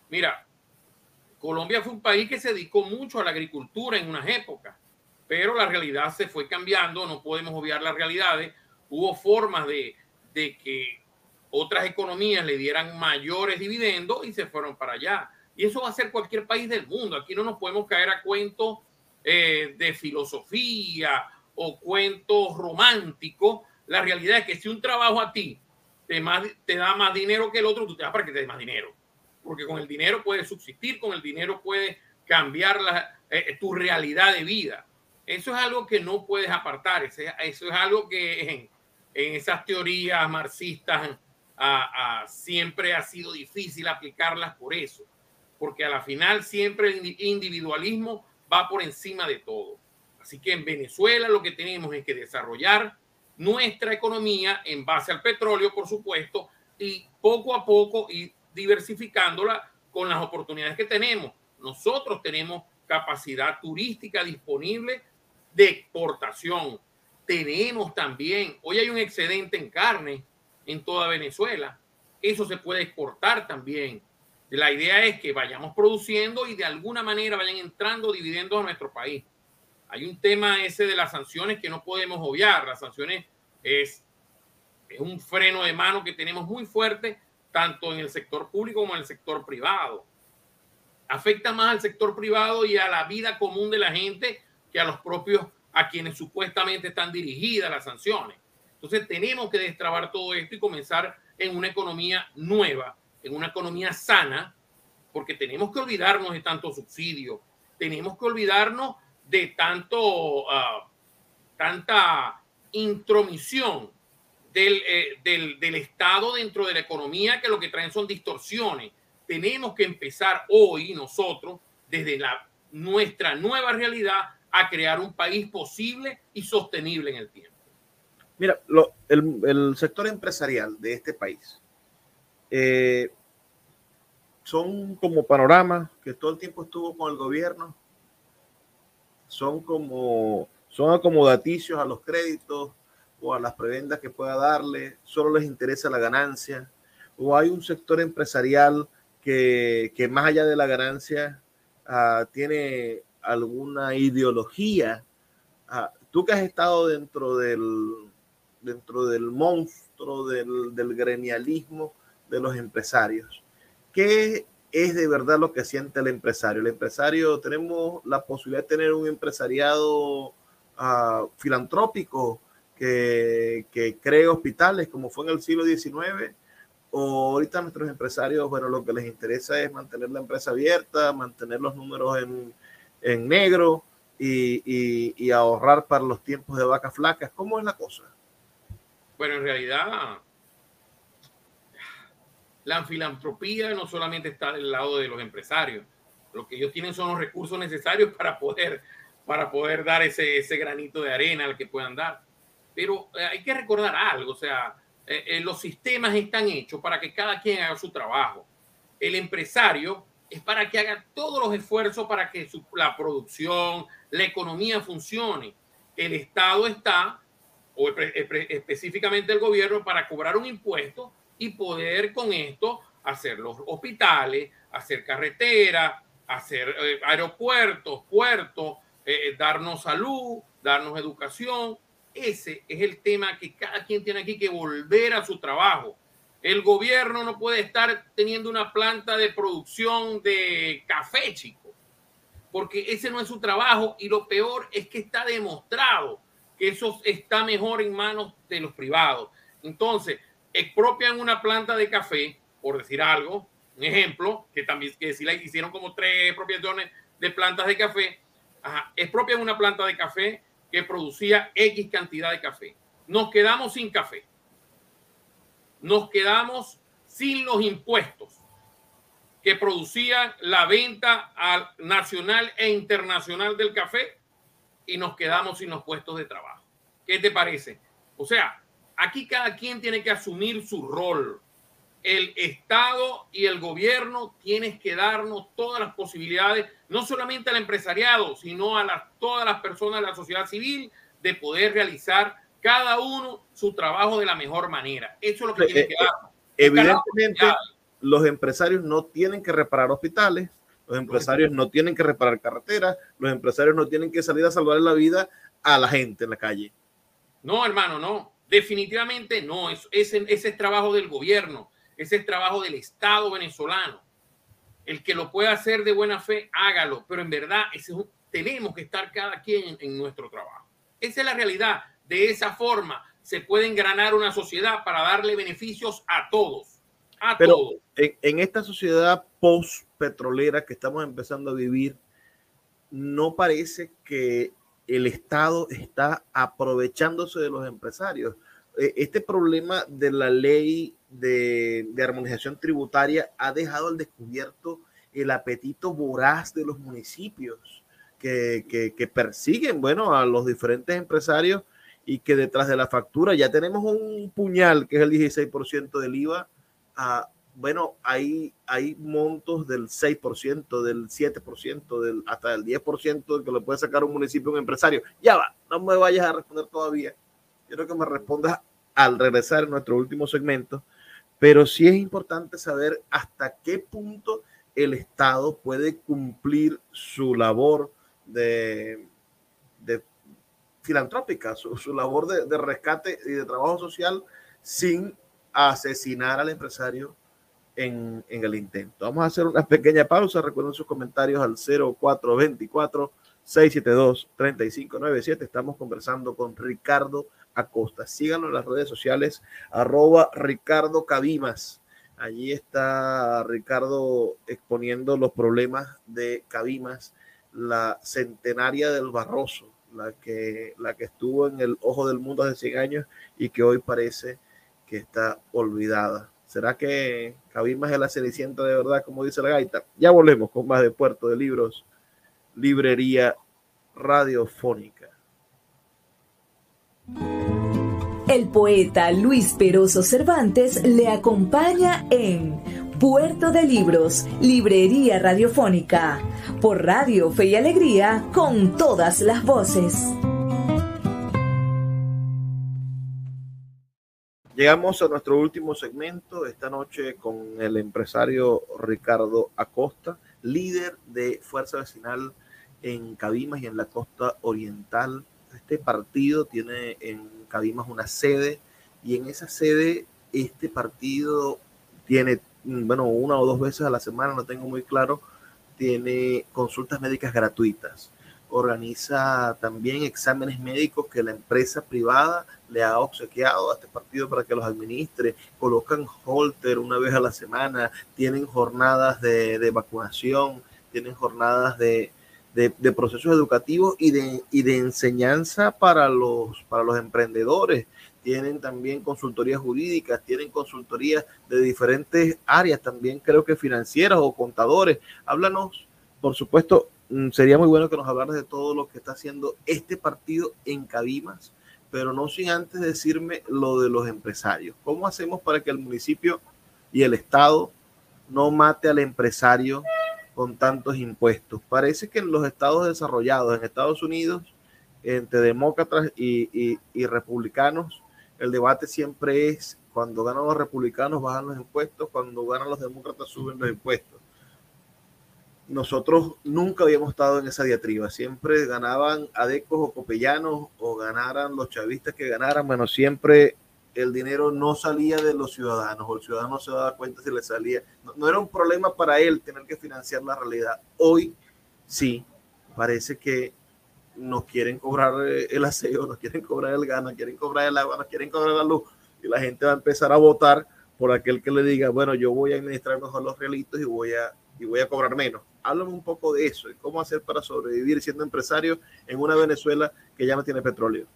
Mira, Colombia fue un país que se dedicó mucho a la agricultura en unas épocas, pero la realidad se fue cambiando, no podemos obviar las realidades. Hubo formas de, que otras economías le dieran mayores dividendos y se fueron para allá. Y eso va a ser cualquier país del mundo. Aquí no nos podemos caer a cuentos eh, de filosofía o cuentos románticos. La realidad es que si un trabajo a ti te, te da más dinero que el otro, tú te vas para que te dé más dinero. Porque con el dinero puedes subsistir, con el dinero puedes cambiar la, eh, tu realidad de vida. Eso es algo que no puedes apartar. Eso es algo que en, en esas teorías marxistas siempre ha sido difícil aplicarlas por eso. Porque a la final siempre el individualismo va por encima de todo. Así que en Venezuela lo que tenemos es que desarrollar nuestra economía en base al petróleo, por supuesto, y poco a poco ir diversificándola con las oportunidades que tenemos. Nosotros tenemos capacidad turística disponible de exportación. Tenemos también, hoy hay un excedente en carne en toda Venezuela. Eso se puede exportar también. La idea es que vayamos produciendo y de alguna manera vayan entrando dividendos a nuestro país hay un tema ese de las sanciones que no podemos obviar. Las sanciones es, es un freno de mano que tenemos muy fuerte, tanto en el sector público como en el sector privado. Afecta más al sector privado y a la vida común de la gente que a los propios, a quienes supuestamente están dirigidas las sanciones. Entonces tenemos que destrabar todo esto y comenzar en una economía nueva, en una economía sana, porque tenemos que olvidarnos de tanto subsidio, tenemos que olvidarnos de tanto, ah, tanta intromisión eh, del, Estado dentro de la economía que lo que traen son distorsiones. Tenemos que empezar hoy nosotros, desde nuestra nueva realidad, a crear un país posible y sostenible en el tiempo. Mira, el, el, sector empresarial de este país eh, son como panoramas que todo el tiempo estuvo con el gobierno son como, son acomodaticios a los créditos o a las prebendas que pueda darle, solo les interesa la ganancia, o hay un sector empresarial que, que más allá de la ganancia uh, tiene alguna ideología. Uh, tú que has estado dentro del, dentro del monstruo del, del gremialismo de los empresarios, ¿qué es de verdad lo que siente el empresario. El empresario, tenemos la posibilidad de tener un empresariado uh, filantrópico que, que cree hospitales como fue en el siglo XIX, o ahorita nuestros empresarios, bueno, lo que les interesa es mantener la empresa abierta, mantener los números en, en negro y, y, y, ahorrar para los tiempos de vacas flacas. ¿Cómo es la cosa? Bueno, en realidad, la filantropía no solamente está del lado de los empresarios, lo que ellos tienen son los recursos necesarios para poder, para poder dar ese, ese granito de arena al que puedan dar. Pero eh, hay que recordar algo, o sea, eh, eh, los sistemas están hechos para que cada quien haga su trabajo. El empresario es para que haga todos los esfuerzos para que la producción, la economía funcione. El Estado está, o específicamente el gobierno, para cobrar un impuesto y poder con esto hacer los hospitales, hacer carreteras, hacer aeropuertos, puertos, darnos salud, darnos educación. Ese es el tema que cada quien tiene aquí que volver a su trabajo. El gobierno no puede estar teniendo una planta de producción de café, chico, porque ese no es su trabajo y lo peor es que está demostrado que eso está mejor en manos de los privados. Entonces, expropian una planta de café, por decir algo, un ejemplo, que también que si la hicieron como tres expropiaciones de plantas de café, ajá, expropian una planta de café que producía X cantidad de café. Nos quedamos sin café. Nos quedamos sin los impuestos que producían la venta al nacional e internacional del café y nos quedamos sin los puestos de trabajo. ¿Qué te parece? O sea, aquí cada quien tiene que asumir su rol. El Estado y el gobierno tienen que darnos todas las posibilidades, no solamente al empresariado, sino a todas las personas de la sociedad civil, de poder realizar cada uno su trabajo de la mejor manera. Eso es lo que tiene eh, que dar. Evidentemente, los empresarios no tienen que reparar hospitales, los empresarios no tienen que reparar carreteras, los empresarios no tienen que salir a salvar la vida a la gente en la calle. No, hermano, no. Definitivamente no, ese, ese es trabajo del gobierno, ese es trabajo del Estado venezolano. El que lo pueda hacer de buena fe, hágalo, pero en verdad ese tenemos que estar cada quien en, nuestro trabajo. Esa es la realidad. De esa forma se puede engranar una sociedad para darle beneficios a todos. A pero En, en esta sociedad post-petrolera que estamos empezando a vivir, no parece que el Estado está aprovechándose de los empresarios. E, este problema de la ley de, armonización tributaria ha dejado al descubierto el apetito voraz de los municipios que, persiguen, bueno, a los diferentes empresarios y que detrás de la factura ya tenemos un puñal que es el 16% del IVA a bueno, hay, hay montos del 6%, del 7%, del, hasta del 10% que le puede sacar un municipio un empresario. Ya va, no me vayas a responder todavía. Quiero que me respondas al regresar en nuestro último segmento, pero sí es importante saber hasta qué punto el Estado puede cumplir su labor de, de filantrópica, su, su labor de, de rescate y de trabajo social sin asesinar al empresario en, el intento. Vamos a hacer una pequeña pausa. Recuerden sus comentarios al 0424 672 3597. Estamos conversando con Ricardo Acosta. Síganlo en las redes sociales, arroba Ricardo Cabimas. Allí está Ricardo exponiendo los problemas de Cabimas, la centenaria del Barroso, la que, la que estuvo en el ojo del mundo hace 100 años y que hoy parece que está olvidada. ¿Será que Cabimas es la cenicienta de verdad, como dice la gaita? Ya volvemos con más de Puerto de Libros, Librería Radiofónica. El poeta Luis Peroso Cervantes le acompaña en Puerto de Libros, Librería Radiofónica, por Radio Fe y Alegría, con todas las voces. Llegamos a nuestro último segmento esta noche con el empresario Ricardo Acosta, líder de Fuerza Vecinal en Cabimas y en la costa oriental. Este partido tiene en Cabimas una sede y en esa sede este partido tiene, bueno, una o dos veces a la semana, no tengo muy claro, tiene consultas médicas gratuitas. organiza también exámenes médicos que la empresa privada le ha obsequiado a este partido para que los administre, colocan holter una vez a la semana, tienen jornadas de, de vacunación, tienen jornadas de, de, procesos educativos y de, y de enseñanza para los, para los emprendedores. Tienen también consultorías jurídicas, tienen consultorías de diferentes áreas, también creo que financieras o contadores. Háblanos, por supuesto, mm, sería muy bueno que nos hablaras de todo lo que está haciendo este partido en Cabimas, pero no sin antes decirme lo de los empresarios. ¿Cómo hacemos para que el municipio y el Estado no mate al empresario con tantos impuestos? Parece que en los estados desarrollados, en Estados Unidos, entre demócratas y, republicanos, el debate siempre es cuando ganan los republicanos bajan los impuestos, cuando ganan los demócratas suben los impuestos nosotros nunca habíamos estado en esa diatriba. Siempre ganaban adecos o copellanos o ganaran los chavistas que ganaran. Bueno, siempre el dinero no salía de los ciudadanos o el ciudadano se daba cuenta si le salía. No, era un problema para él tener que financiar la realidad. Hoy sí, parece que nos quieren cobrar el aseo, nos quieren cobrar el gas, nos quieren cobrar el agua, nos quieren cobrar la luz y la gente va a empezar a votar por aquel que le diga, bueno, yo voy a administrar mejor los realitos y voy a, y voy a cobrar menos háblame un poco de eso y cómo hacer para sobrevivir siendo empresario en una Venezuela que ya no tiene petróleo.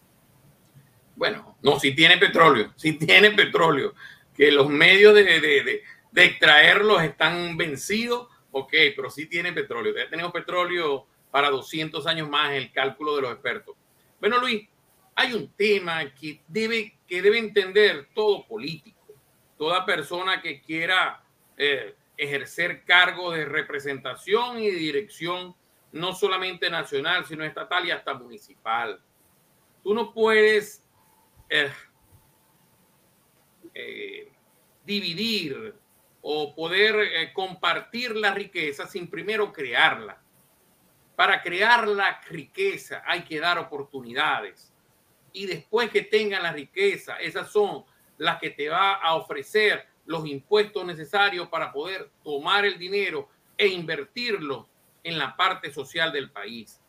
Bueno, no, si tiene petróleo, si tiene petróleo, que los medios de, de, de, extraerlos están vencidos, ok, pero sí tiene petróleo. Ya tenemos petróleo para 200 años más, el cálculo de los expertos. Bueno, Luis, hay un tema que debe, que debe entender todo político, toda persona que quiera eh, ejercer cargos de representación y dirección, no solamente nacional, sino estatal y hasta municipal. Tú no puedes eh, dividir o poder eh, compartir la riqueza sin primero crearla. Para crear la riqueza hay que dar oportunidades. Y después que tengan la riqueza, esas son las que te va a ofrecer los impuestos necesarios para poder tomar el dinero e invertirlo en la parte social del país.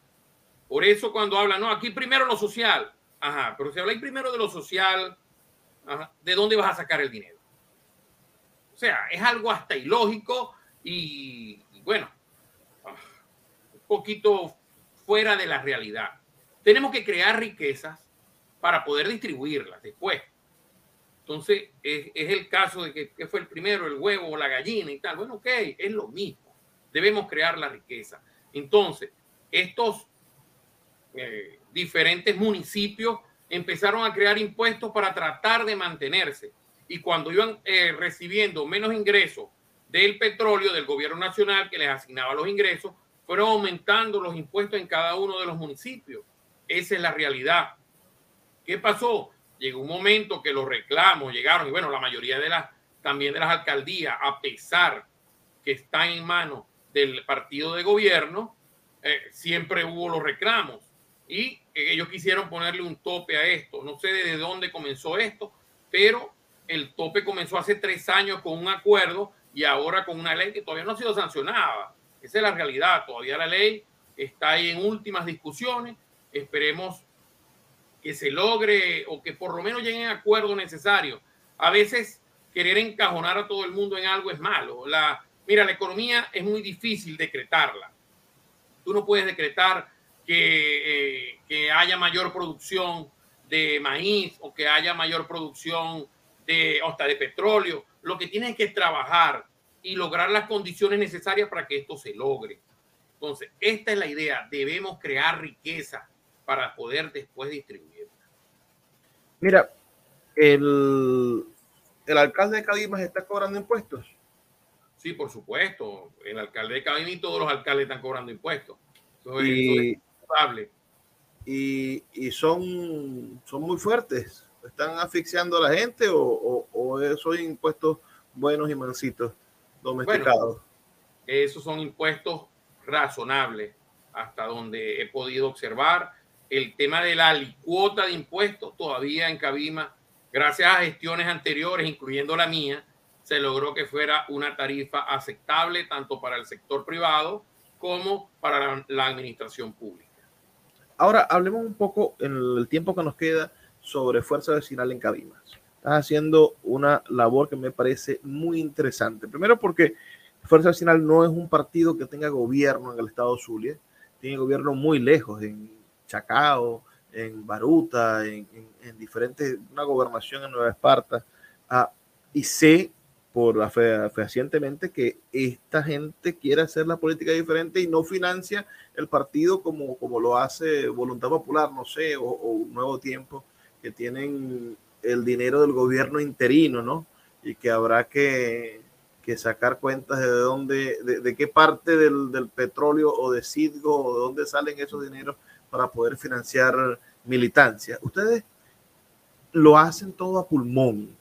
Por eso cuando hablan, no, aquí primero lo social, ajá, pero si habláis primero de lo social, ¿de dónde vas a sacar el dinero? O sea, es algo hasta ilógico y, bueno, ah, un poquito fuera de la realidad. Tenemos que crear riquezas para poder distribuirlas después. Entonces, es, es, el caso de que, que, fue el primero, el huevo o la gallina y tal. Bueno, ok, es lo mismo. Debemos crear la riqueza. Entonces, estos eh, diferentes municipios empezaron a crear impuestos para tratar de mantenerse. Y cuando iban eh, recibiendo menos ingresos del petróleo del gobierno nacional que les asignaba los ingresos, fueron aumentando los impuestos en cada uno de los municipios. Esa es la realidad. ¿Qué pasó? llegó un momento que los reclamos llegaron, y bueno, la mayoría de las, también de las alcaldías, a pesar que están en manos del partido de gobierno, eh, siempre hubo los reclamos y ellos quisieron ponerle un tope a esto. No sé desde dónde comenzó esto, pero el tope comenzó hace tres años con un acuerdo y ahora con una ley que todavía no ha sido sancionada. Esa es la realidad. Todavía la ley está ahí en últimas discusiones. Esperemos que se logre o que por lo menos lleguen a acuerdo necesario. A veces querer encajonar a todo el mundo en algo es malo. La, mira, la economía es muy difícil decretarla. Tú no puedes decretar que, eh, que haya mayor producción de maíz o que haya mayor producción de, hasta de petróleo. Lo que tienes que trabajar y lograr las condiciones necesarias para que esto se logre. Entonces, esta es la idea. Debemos crear riqueza para poder después distribuir. Mira, el, el alcalde de Cabimas está cobrando impuestos. Sí, por supuesto. El alcalde de Cabimas y todos los alcaldes están cobrando impuestos. Eso y, es y, y, son, son muy fuertes. ¿Están asfixiando a la gente o, o, o son impuestos buenos y mansitos, domesticados? Esos son impuestos razonables, hasta donde he podido observar el tema de la alicuota de impuestos todavía en Cabima, gracias a gestiones anteriores, incluyendo la mía, se logró que fuera una tarifa aceptable tanto para el sector privado como para la administración pública. Ahora hablemos un poco en el tiempo que nos queda sobre Fuerza Vecinal en Cabimas. Estás haciendo una labor que me parece muy interesante. Primero porque Fuerza Vecinal no es un partido que tenga gobierno en el estado Zulia, tiene gobierno muy lejos, en Chacao, en Baruta, en, diferentes, una gobernación en Nueva Esparta. Ah, y sé por fehacientemente que esta gente quiere hacer la política diferente y no financia el partido como, como lo hace Voluntad Popular, no sé, o, un Nuevo Tiempo, que tienen el dinero del gobierno interino, ¿no? Y que habrá que, que sacar cuentas de dónde, de, qué parte del, del, petróleo o de Citgo o de dónde salen esos dineros para poder financiar militancia. Ustedes lo hacen todo a pulmón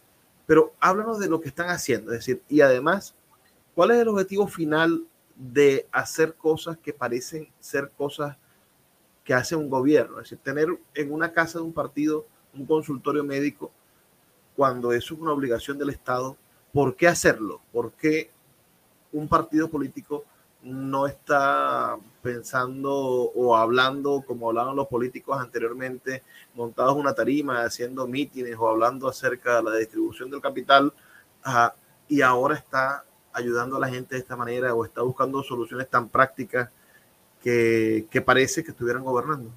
pero háblanos de lo que están haciendo, es decir, y además, ¿cuál es el objetivo final de hacer cosas que parecen ser cosas que hace un gobierno? Es decir, tener en una casa de un partido un consultorio médico cuando eso es una obligación del Estado, ¿por qué hacerlo? ¿Por qué un partido político no está pensando o hablando como hablaban los políticos anteriormente, montados una tarima, haciendo mítines o hablando acerca de la distribución del capital, y ahora está ayudando a la gente de esta manera o está buscando soluciones tan prácticas que, que parece que estuvieran gobernando.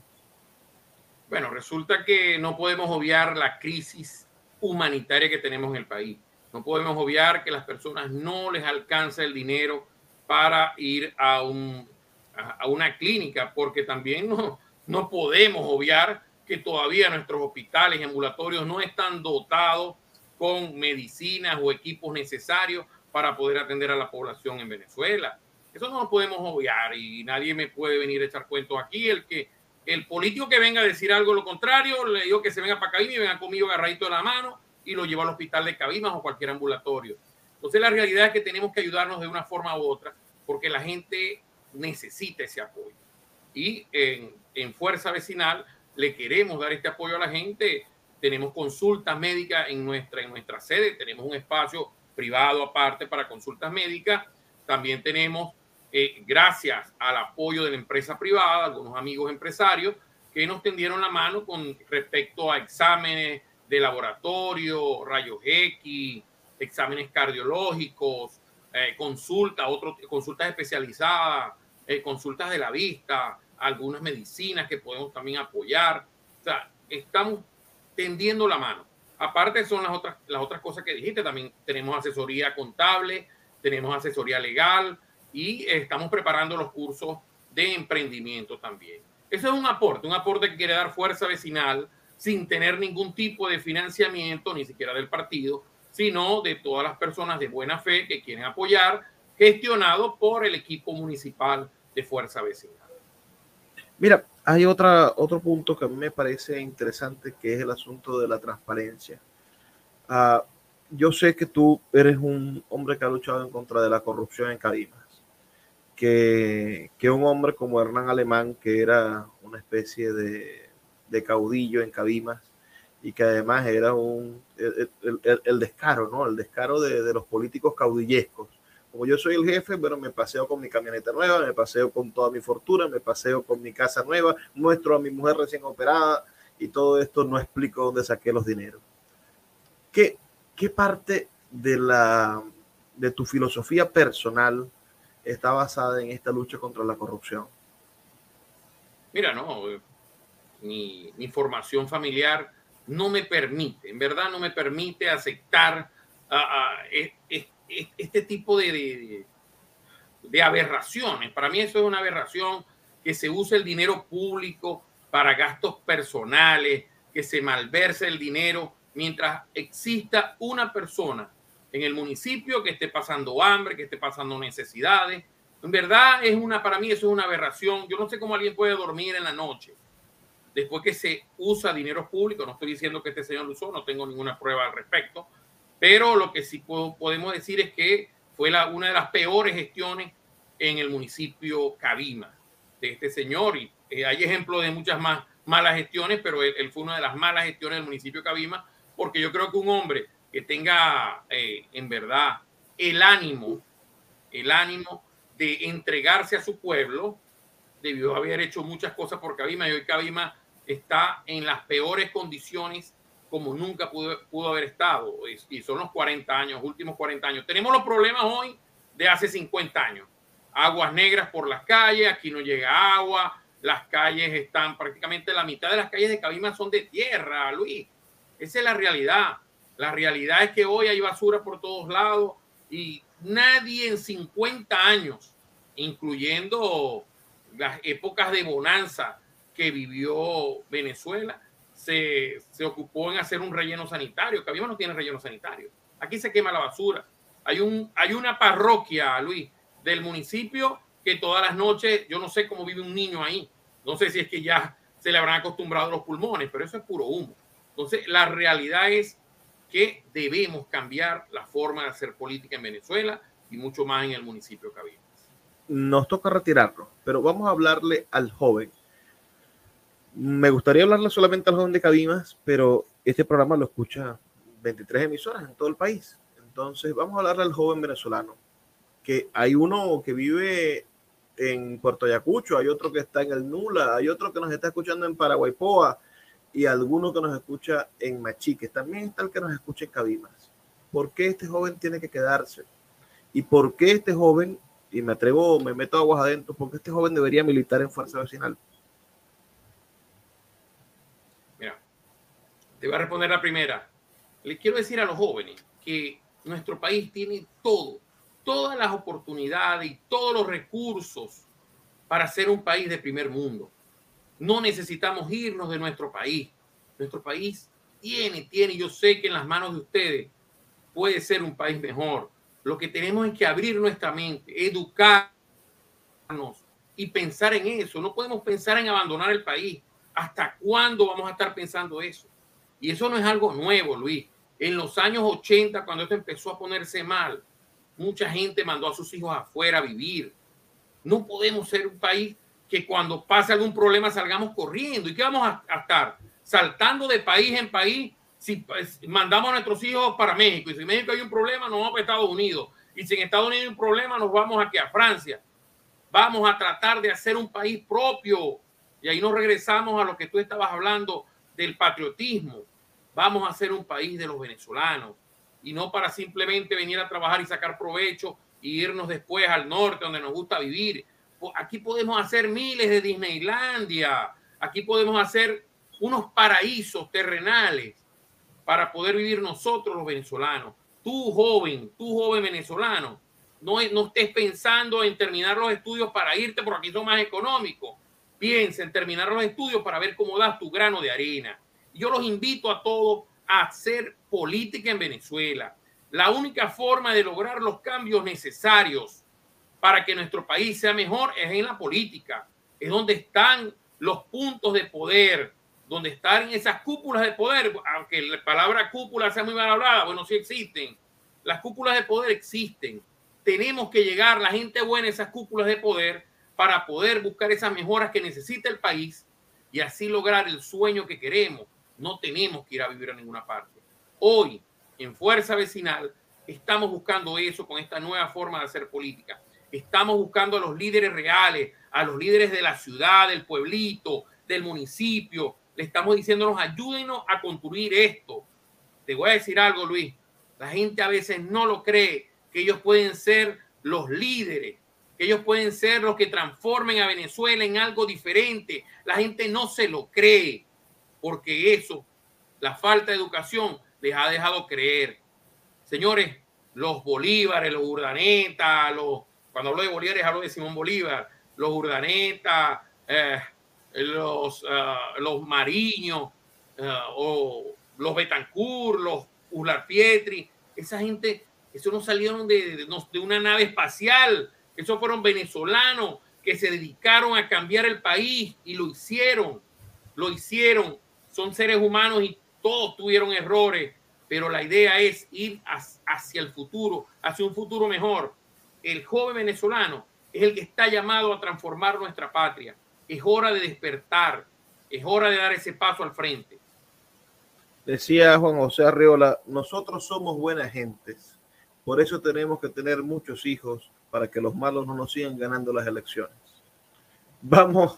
Bueno, resulta que no podemos obviar la crisis humanitaria que tenemos en el país. No podemos obviar que las personas no les alcanza el dinero para ir a, un, a una clínica, porque también no, no podemos obviar que todavía nuestros hospitales y ambulatorios no están dotados con medicinas o equipos necesarios para poder atender a la población en Venezuela. Eso no lo podemos obviar y nadie me puede venir a echar cuentos aquí. El que el político que venga a decir algo lo contrario, le digo que se venga para Cabima y venga conmigo agarradito de la mano y lo lleva al hospital de Cabimas o cualquier ambulatorio. Entonces la realidad es que tenemos que ayudarnos de una forma u otra porque la gente necesita ese apoyo. Y en, en Fuerza Vecinal le queremos dar este apoyo a la gente. Tenemos consultas médicas en nuestra, en nuestra sede, tenemos un espacio privado aparte para consultas médicas. También tenemos, eh, gracias al apoyo de la empresa privada, algunos amigos empresarios que nos tendieron la mano con respecto a exámenes de laboratorio, rayos X, exámenes cardiológicos, eh, consultas, consultas especializadas, eh, consultas de la vista, algunas medicinas que podemos también apoyar. O sea, estamos tendiendo la mano. Aparte son las otras, las otras cosas que dijiste, también tenemos asesoría contable, tenemos asesoría legal y estamos preparando los cursos de emprendimiento también. Eso es un aporte, un aporte que quiere dar fuerza vecinal sin tener ningún tipo de financiamiento, ni siquiera del partido, sino de todas las personas de buena fe que quieren apoyar, gestionado por el equipo municipal de Fuerza Vecinal. Mira, hay otra, otro punto que a mí me parece interesante, que es el asunto de la transparencia. Uh, yo sé que tú eres un hombre que ha luchado en contra de la corrupción en Cabimas, que, que un hombre como Hernán Alemán, que era una especie de, de caudillo en Cabimas, y que además era un, el, el, el descaro, ¿no? El descaro de, de los políticos caudillescos como yo soy el jefe, bueno, me paseo con mi camioneta nueva, me paseo con toda mi fortuna, me paseo con mi casa nueva, muestro a mi mujer recién operada y todo esto no explico dónde saqué los dineros. ¿Qué, qué parte de, la, de tu filosofía personal está basada en esta lucha contra la corrupción? Mira, no, mi, mi formación familiar no me permite, en verdad no me permite aceptar uh, este tipo de, de, aberraciones. Para mí eso es una aberración que se use el dinero público para gastos personales, que se malverse el dinero mientras exista una persona en el municipio que esté pasando hambre, que esté pasando necesidades. En verdad es una, para mí eso es una aberración. Yo no sé cómo alguien puede dormir en la noche después que se usa dinero público. No estoy diciendo que este señor lo usó, no tengo ninguna prueba al respecto, pero lo que sí podemos decir es que fue la, una de las peores gestiones en el municipio Cabima de este señor. Y eh, hay ejemplos de muchas más malas gestiones, pero él, fue una de las malas gestiones del municipio Cabima, porque yo creo que un hombre que tenga eh, en verdad el ánimo, el ánimo de entregarse a su pueblo, debió haber hecho muchas cosas por Cabima y hoy Cabima está en las peores condiciones como nunca pudo, pudo haber estado. Y, son los 40 años, últimos 40 años. Tenemos los problemas hoy de hace 50 años. Aguas negras por las calles, aquí no llega agua, las calles están prácticamente la mitad de las calles de Cabima son de tierra, Luis. Esa es la realidad. La realidad es que hoy hay basura por todos lados y nadie en 50 años, incluyendo las épocas de bonanza que vivió Venezuela, se, se ocupó en hacer un relleno sanitario. Cabima no tiene relleno sanitario. Aquí se quema la basura. Hay, un, hay una parroquia, Luis, del municipio que todas las noches, yo no sé cómo vive un niño ahí. No sé si es que ya se le habrán acostumbrado los pulmones, pero eso es puro humo. Entonces, la realidad es que debemos cambiar la forma de hacer política en Venezuela y mucho más en el municipio de. Nos toca retirarlo, pero vamos a hablarle al joven. Me gustaría hablarle solamente al joven de Cabimas, pero este programa lo escucha 23 emisoras en todo el país. Entonces, vamos a hablarle al joven venezolano, que hay uno que vive en Puerto Ayacucho, hay otro que está en el Nula, hay otro que nos está escuchando en Paraguaypoa, y alguno que nos escucha en Machiques. También está el que nos escucha en Cabimas. ¿Por qué este joven tiene que quedarse? ¿Y por qué este joven, y me atrevo, me meto aguas adentro, por qué este joven debería militar en Fuerza Vecinal? Te voy a responder la primera. Le quiero decir a los jóvenes que nuestro país tiene todo, todas las oportunidades y todos los recursos para ser un país de primer mundo. No necesitamos irnos de nuestro país. Nuestro país tiene, tiene, yo sé que en las manos de ustedes puede ser un país mejor. Lo que tenemos es que abrir nuestra mente, educarnos y pensar en eso. No podemos pensar en abandonar el país. ¿Hasta cuándo vamos a estar pensando eso? Y eso no es algo nuevo, Luis. En los años 80, cuando esto empezó a ponerse mal, mucha gente mandó a sus hijos afuera a vivir. No podemos ser un país que cuando pase algún problema salgamos corriendo. ¿Y qué vamos a, estar? Saltando de país en país. Si pues, mandamos a nuestros hijos para México y si en México hay un problema, nos vamos para Estados Unidos. Y si en Estados Unidos hay un problema, nos vamos aquí a Francia. Vamos a tratar de hacer un país propio. Y ahí nos regresamos a lo que tú estabas hablando del patriotismo. Vamos a hacer un país de los venezolanos y no para simplemente venir a trabajar y sacar provecho y irnos después al norte donde nos gusta vivir aquí podemos hacer miles de Disneylandia, aquí podemos hacer unos paraísos terrenales para poder vivir nosotros los venezolanos. Tú joven, tú joven venezolano, no, no estés pensando en terminar los estudios para irte porque aquí son más económicos. Piensa en terminar los estudios para ver cómo das tu grano de arena. Yo los invito a todos a hacer política en Venezuela. La única forma de lograr los cambios necesarios para que nuestro país sea mejor es en la política, es donde están los puntos de poder, donde están esas cúpulas de poder, aunque la palabra cúpula sea muy mal hablada, bueno, sí existen. Las cúpulas de poder existen. Tenemos que llegar, la gente buena, a esas cúpulas de poder para poder buscar esas mejoras que necesita el país y así lograr el sueño que queremos. No tenemos que ir a vivir a ninguna parte. Hoy, en Fuerza Vecinal, estamos buscando eso con esta nueva forma de hacer política. Estamos buscando a los líderes reales, a los líderes de la ciudad, del pueblito, del municipio. Le estamos diciéndonos, ayúdenos a construir esto. Te voy a decir algo, Luis. La gente a veces no lo cree, que ellos pueden ser los líderes, que ellos pueden ser los que transformen a Venezuela en algo diferente. La gente no se lo cree, porque eso, la falta de educación, les ha dejado creer. Señores, los Bolívares, los Urdaneta, los cuando hablo de Bolívar, hablo de Simón Bolívar, los Urdaneta, eh, los, uh, los Mariños, eh, o los Betancourt, los Ular Pietri, esa gente, eso no salieron de, de, una nave espacial, esos fueron venezolanos que se dedicaron a cambiar el país y lo hicieron, lo hicieron, son seres humanos y todos tuvieron errores, pero la idea es ir hacia el futuro, hacia un futuro mejor el joven venezolano es el que está llamado a transformar nuestra patria. Es hora de despertar, es hora de dar ese paso al frente. Decía Juan José Arreola, nosotros somos buenas gentes, por eso tenemos que tener muchos hijos para que los malos no nos sigan ganando las elecciones. Vamos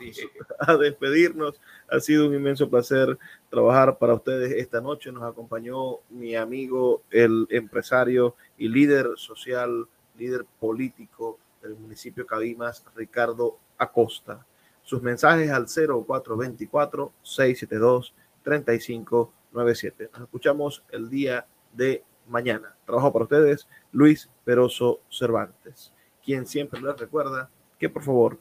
a despedirnos. Ha sido un inmenso placer trabajar para ustedes esta noche. Nos acompañó mi amigo, el empresario y líder social, líder político del municipio de Cabimas, Ricardo Acosta. Sus mensajes al 0424-672-3597. Nos escuchamos el día de mañana. Trabajo para ustedes, Luis Peroso Cervantes, quien siempre les recuerda que por favor